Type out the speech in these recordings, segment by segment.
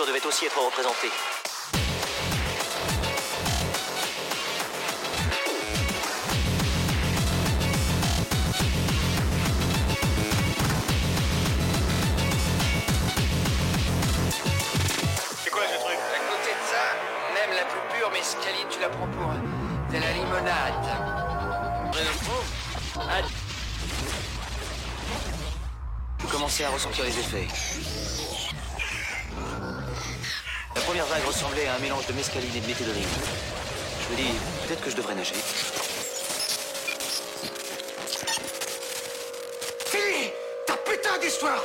culture devait aussi être représentée. C'est quoi ce truc? À côté de ça, même la plus pure mescaline, tu la prends pour de la limonade. Vous commencez à ressentir les effets. Première vague ressemblait à un mélange de mescaline et de méthédrine. Je me dis, peut-être que je devrais nager. Fini Ta putain d'histoire,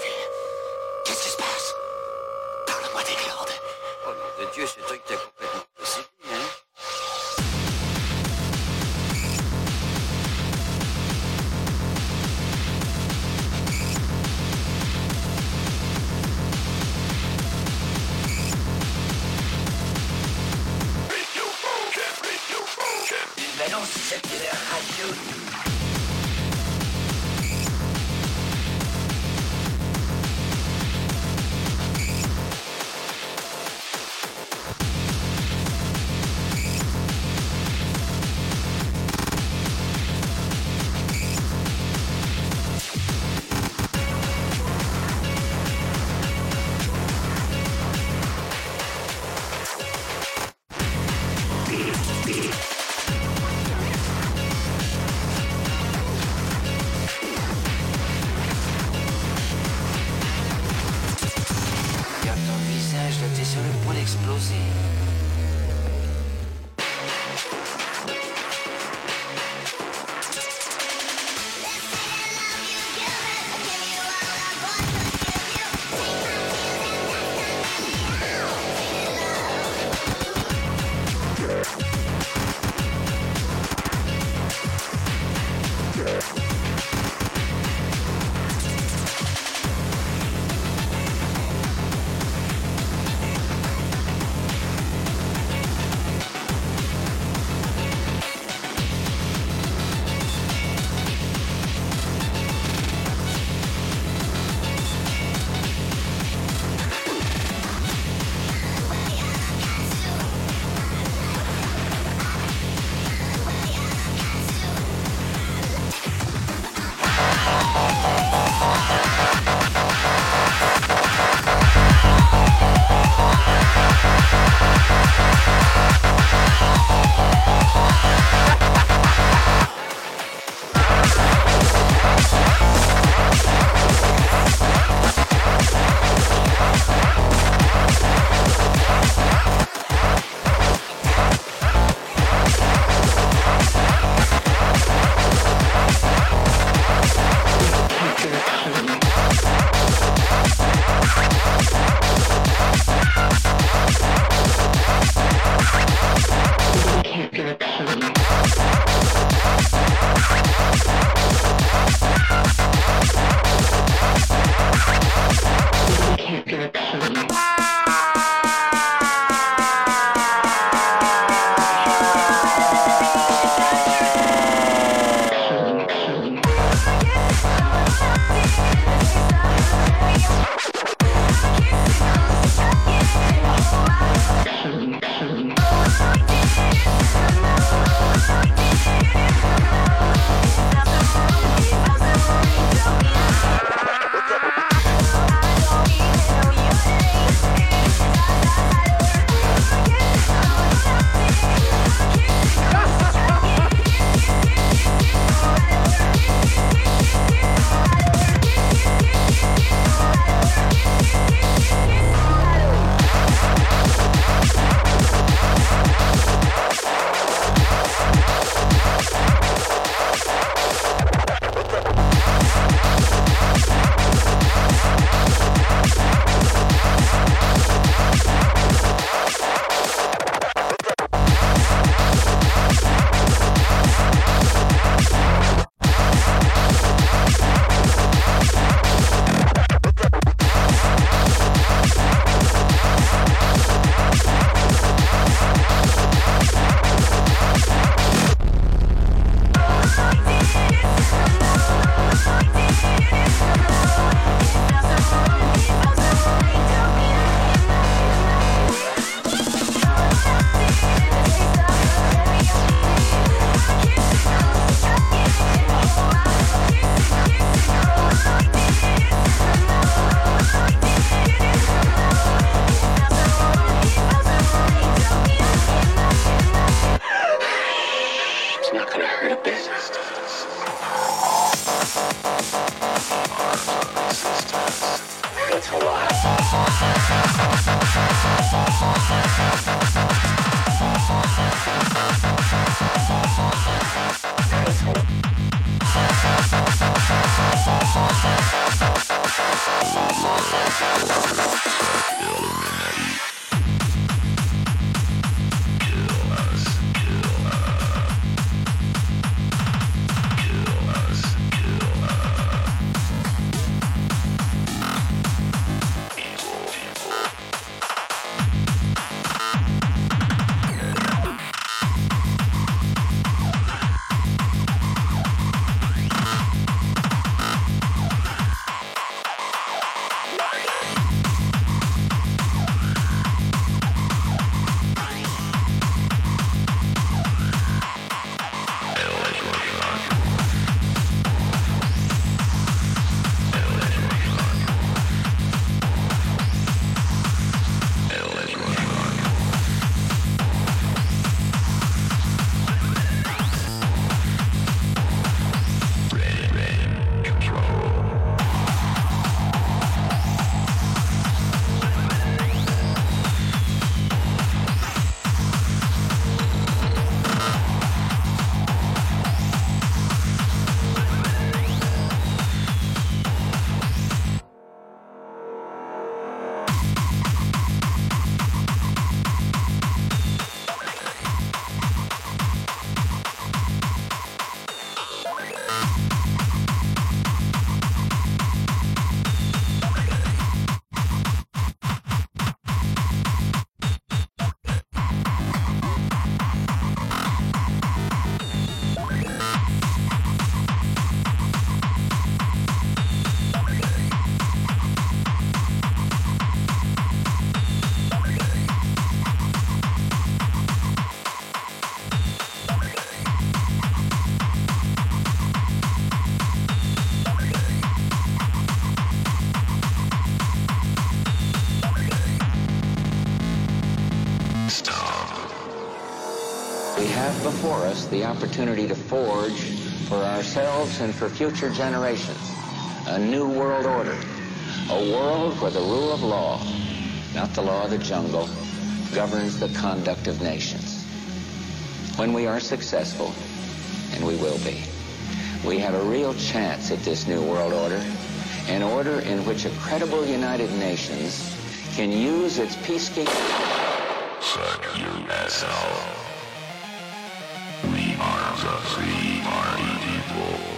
ourselves and for future generations a new world order, a world where the rule of law, not the law of the jungle, governs the conduct of nations. When we are successful, and we will be, we have a real chance at this new world order, an order in which a credible United Nations can use its peacekeeping... Asshole. We are the free party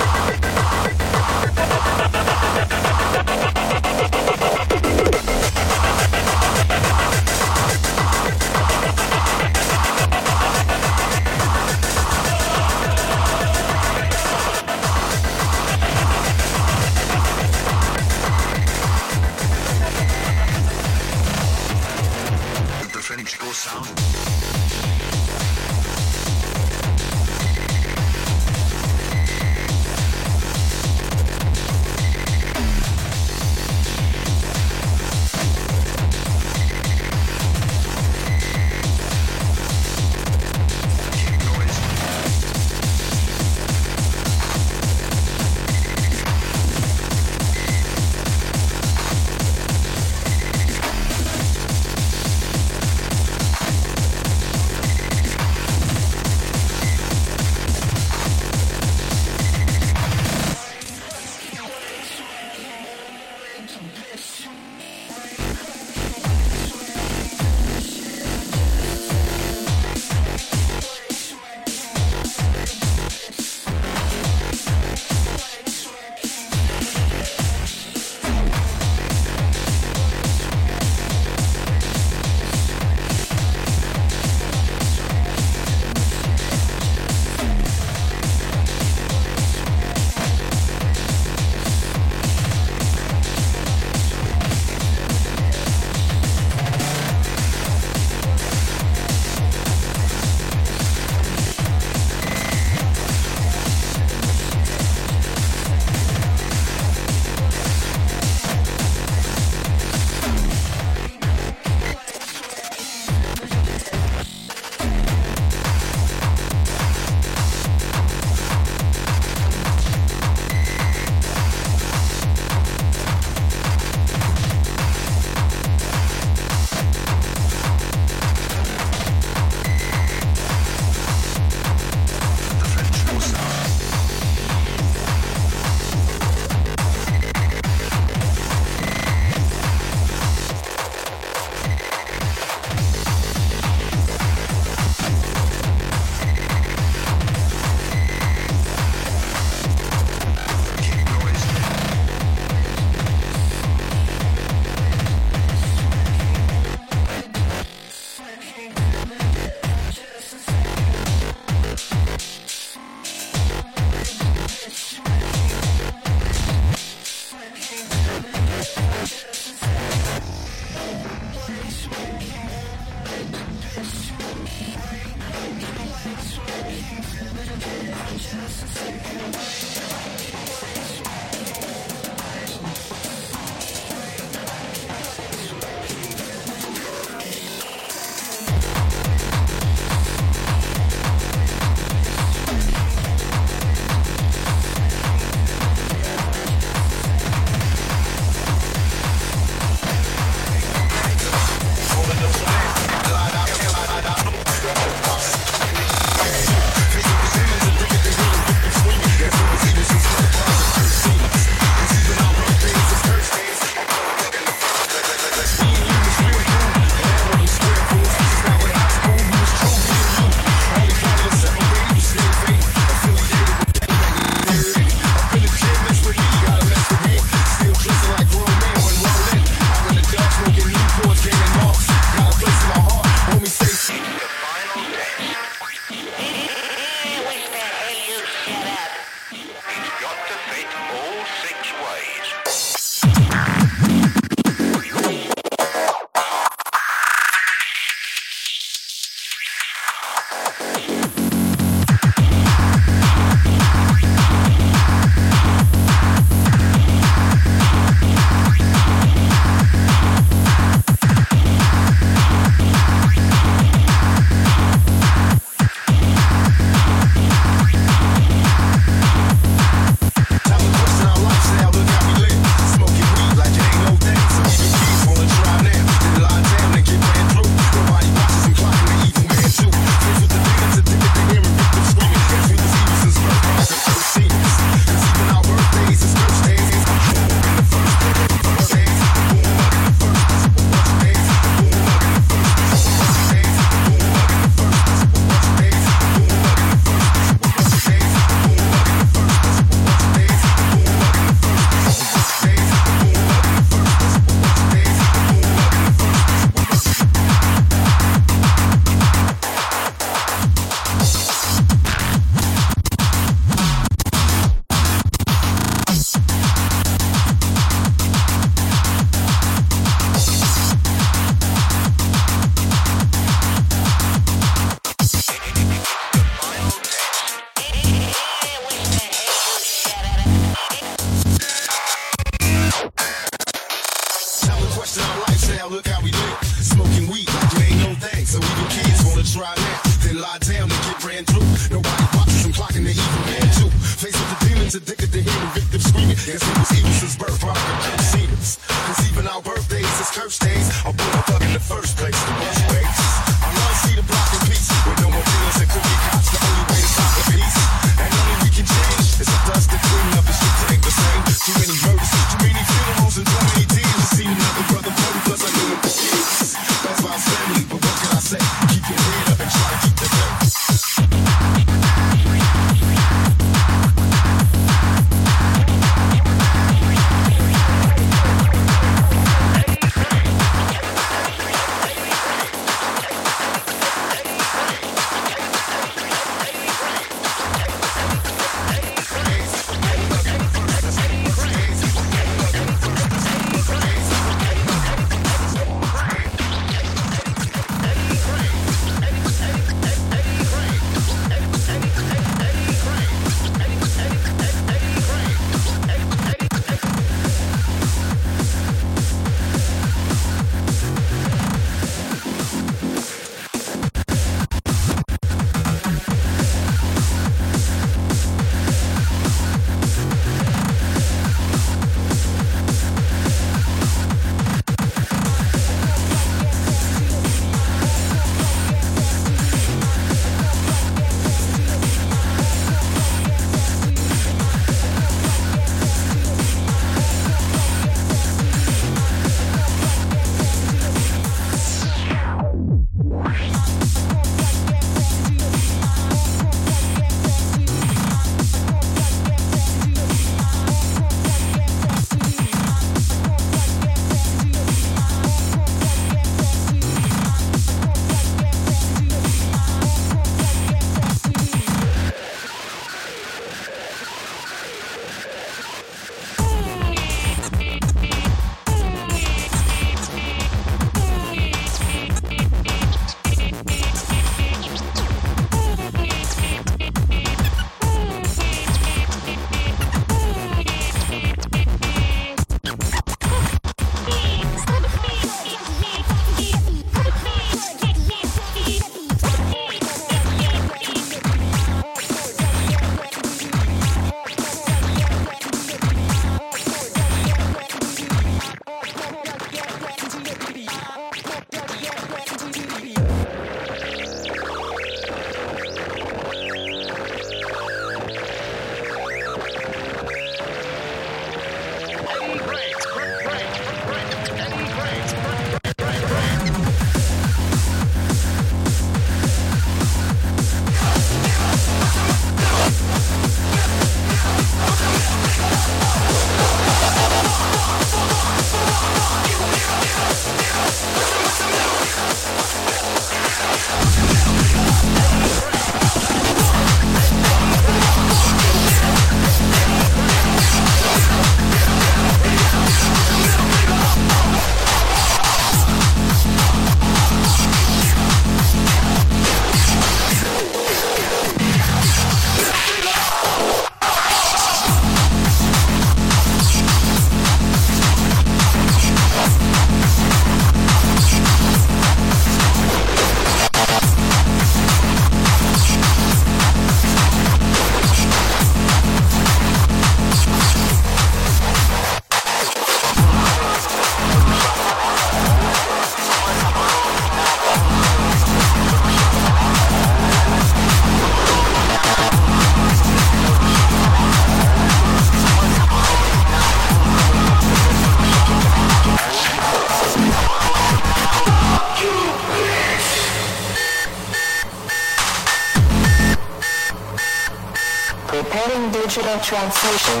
digital translation.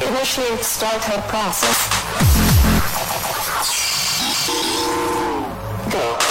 Initiate startup process. Go.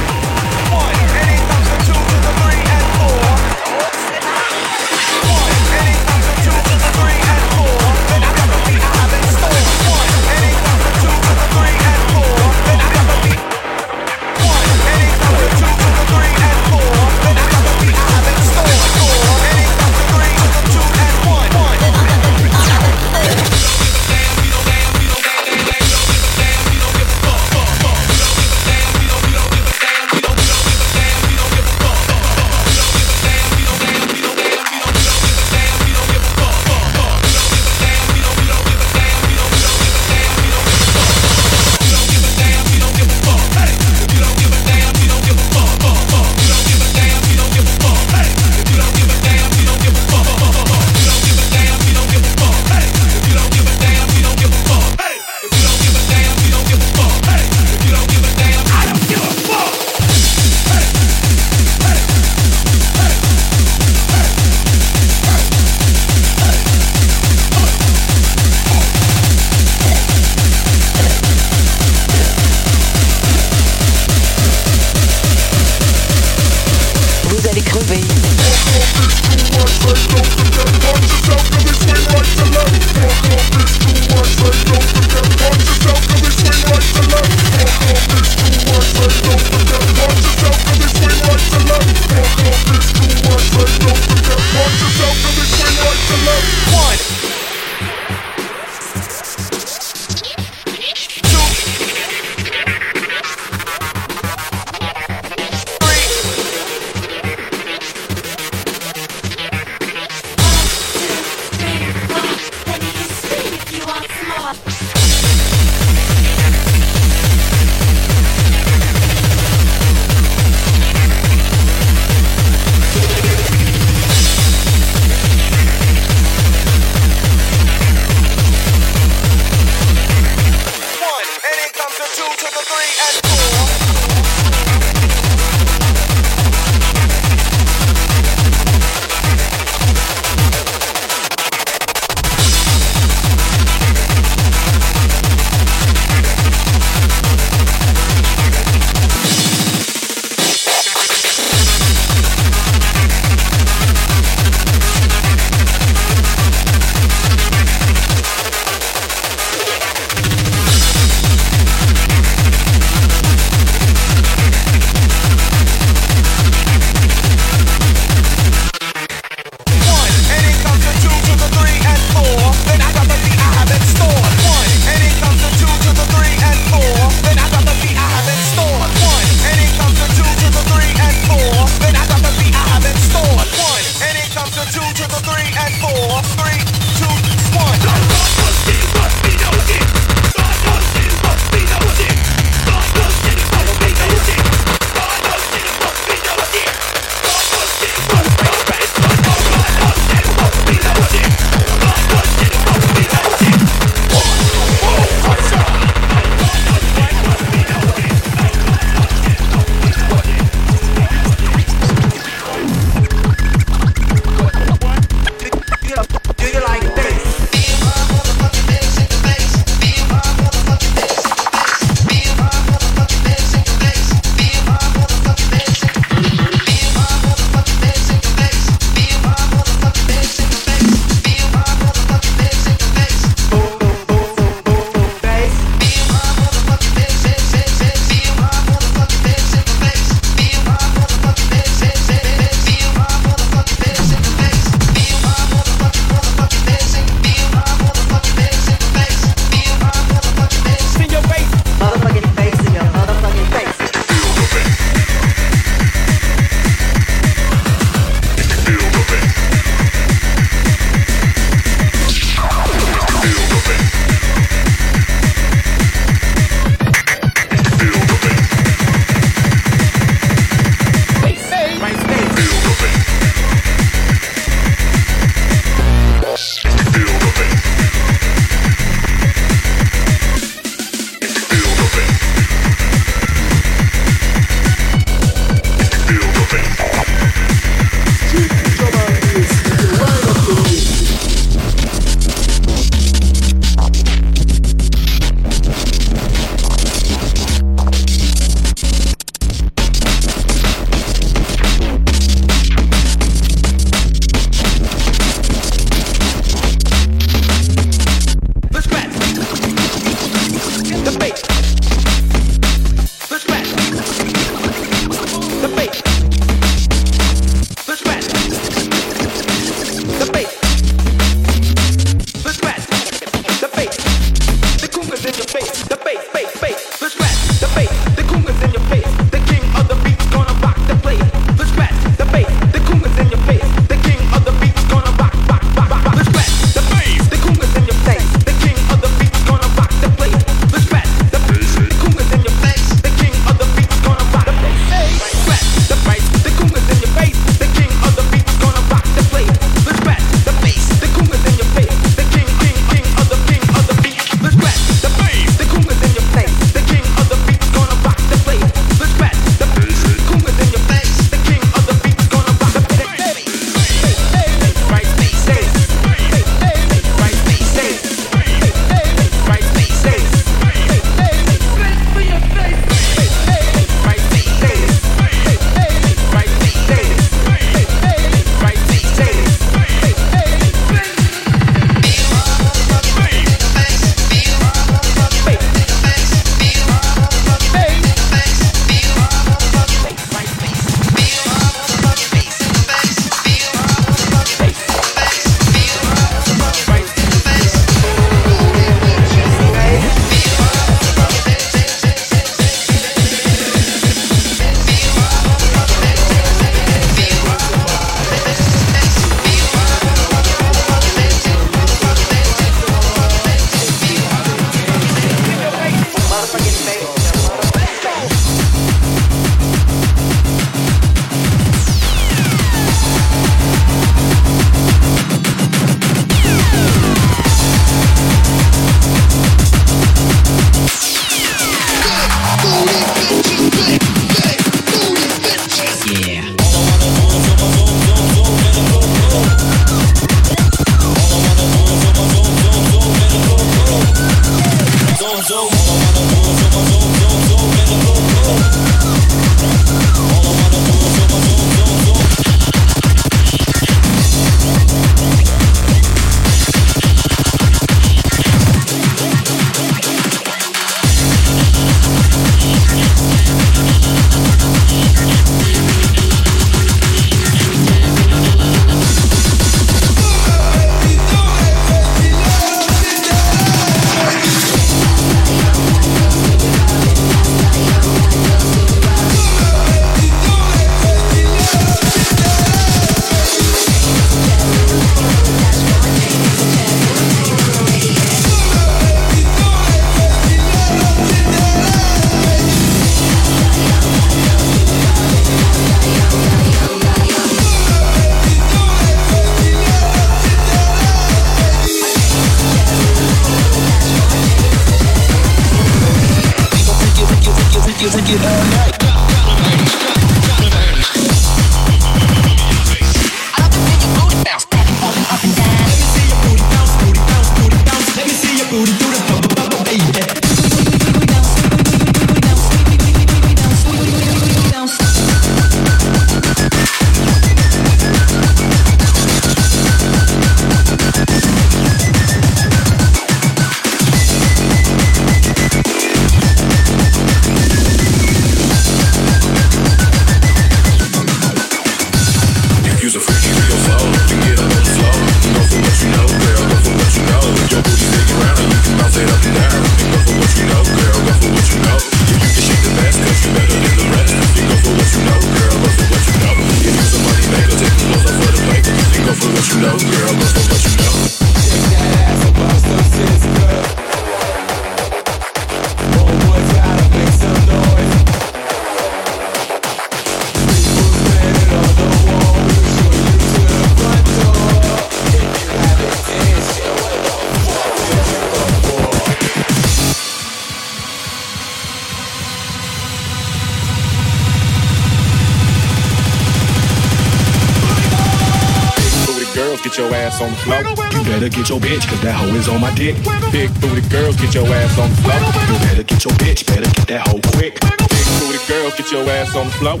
get your ass on the floor. You better get your bitch, cause that hoe is on my dick. Big booty girls, get your ass on the floor. You better get your bitch, better get that hoe quick. Big booty girls, get your ass on the floor.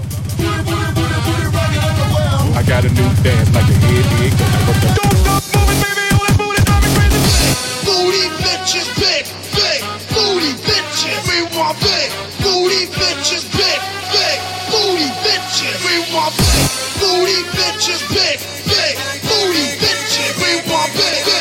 I got a new dance like a head big. Don't stop moving, baby, all that booty drive me crazy. Booty bitches, big, big, booty bitches. We want big, booty bitches, big, big bitches. We want big booty bitches, big, big booty bitches. We want big.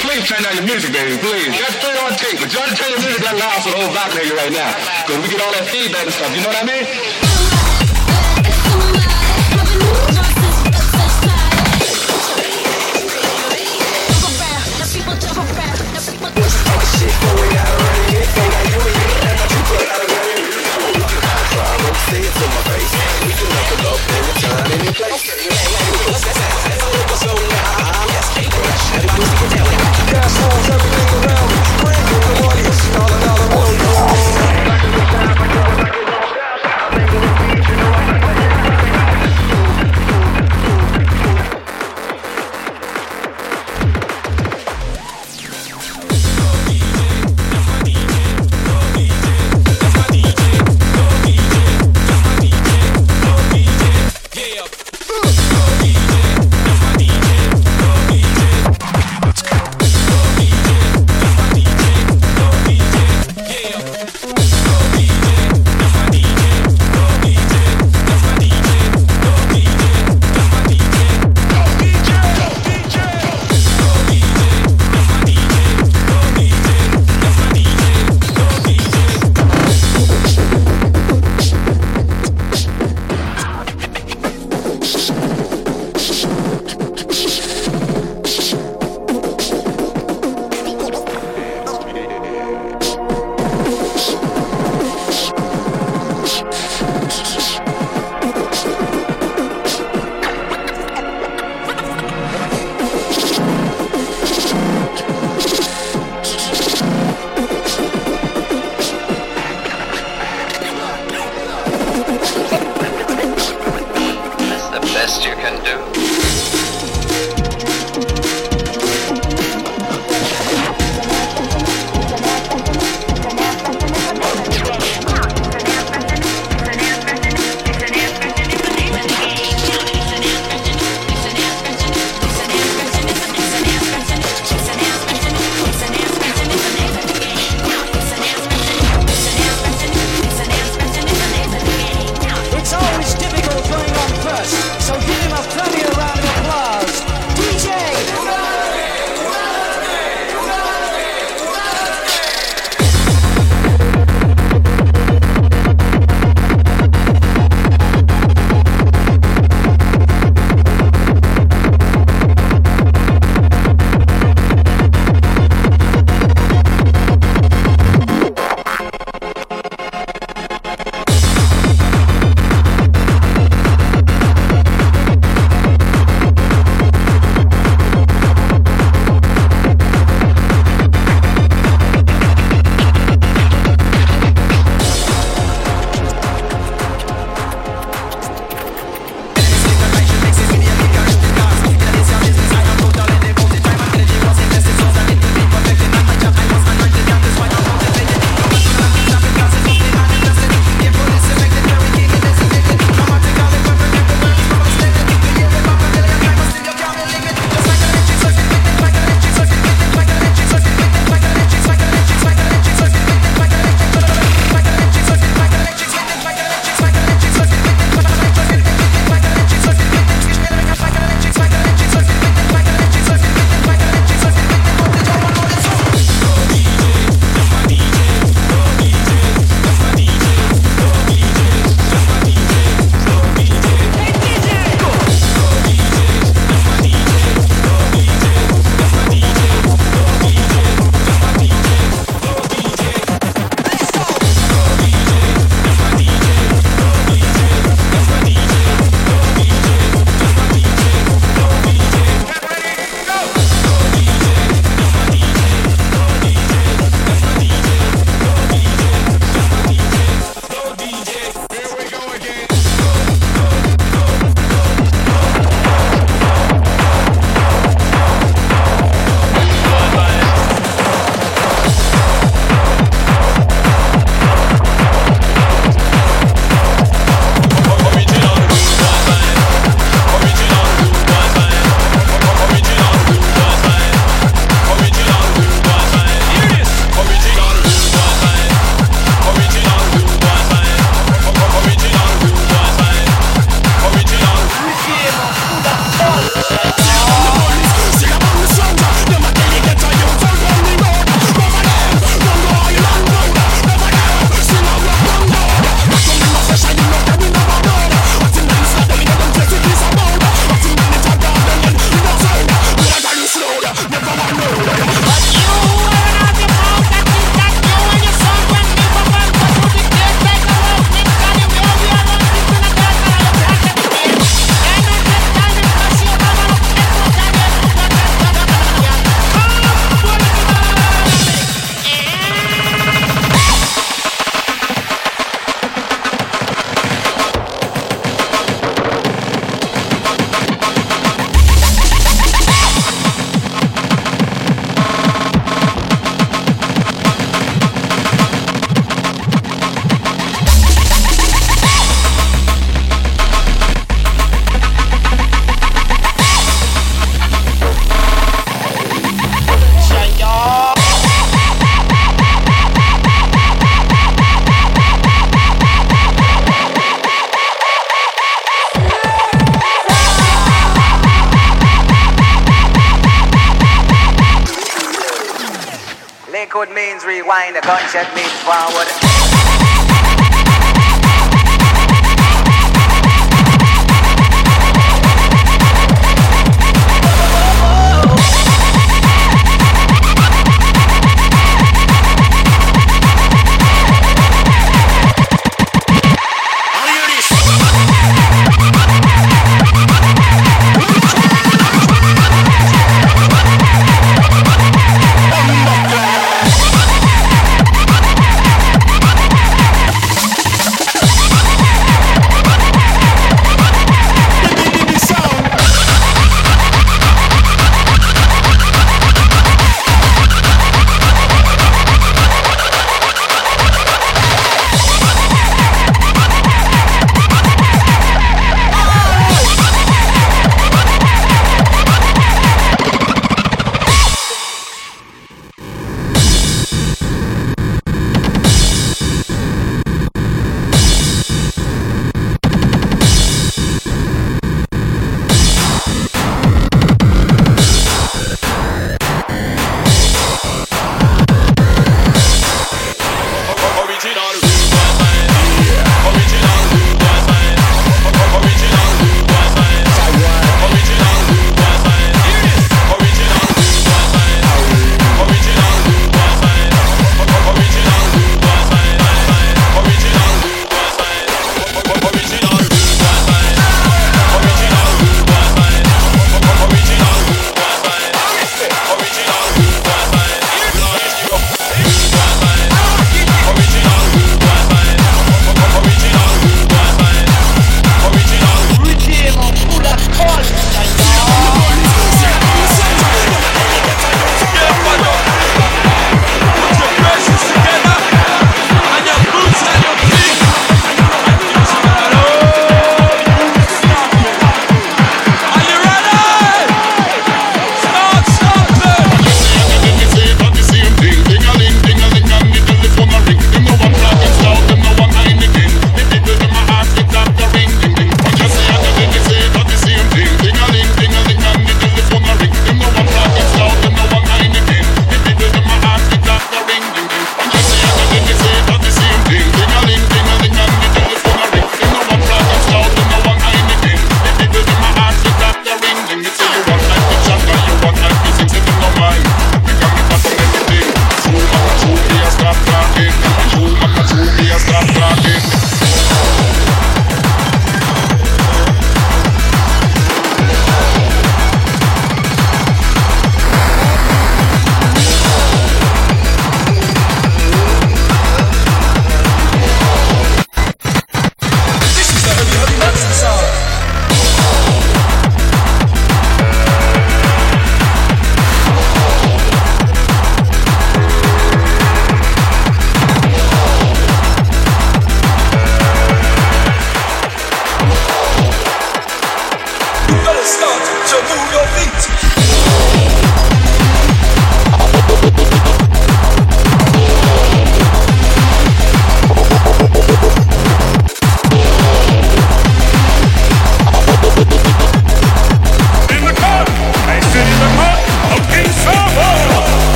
please turn down your music, baby, please. Just put it on tape, but y'all turn your music down loud for the whole block right now. Cause we get all that feedback and stuff, you know what I mean? Say it to my face. We can it up anytime, any place.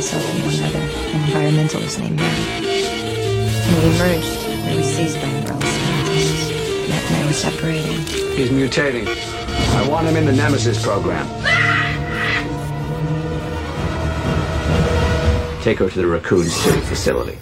myself and one other, an environmentalist named Mary. When we emerged, we were seized by umbrellas. Matt and I were separating. He's mutating. I want him in the Nemesis program. Take her to the Raccoon City facility.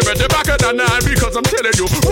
shimmy the back of the nine because I'm telling you.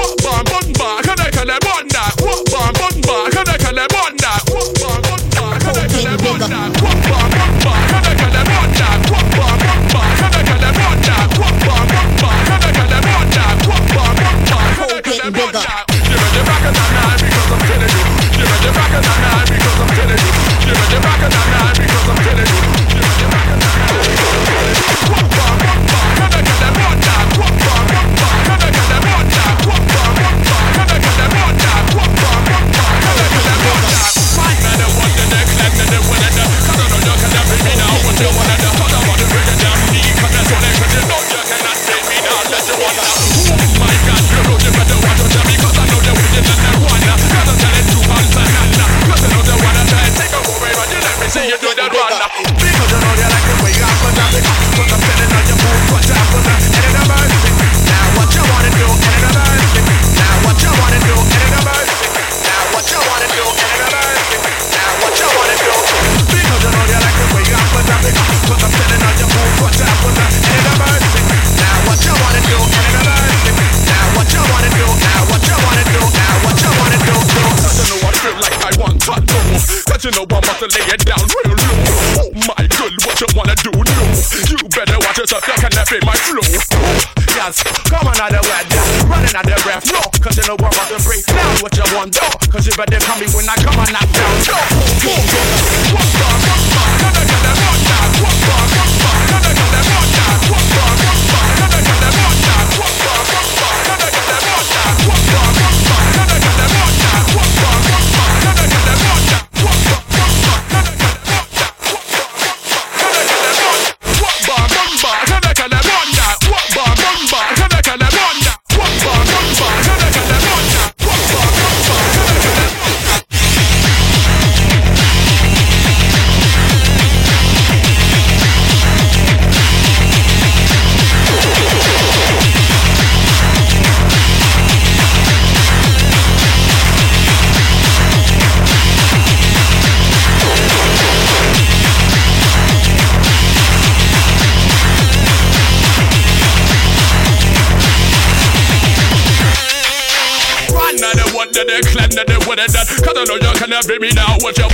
Can't be me now what you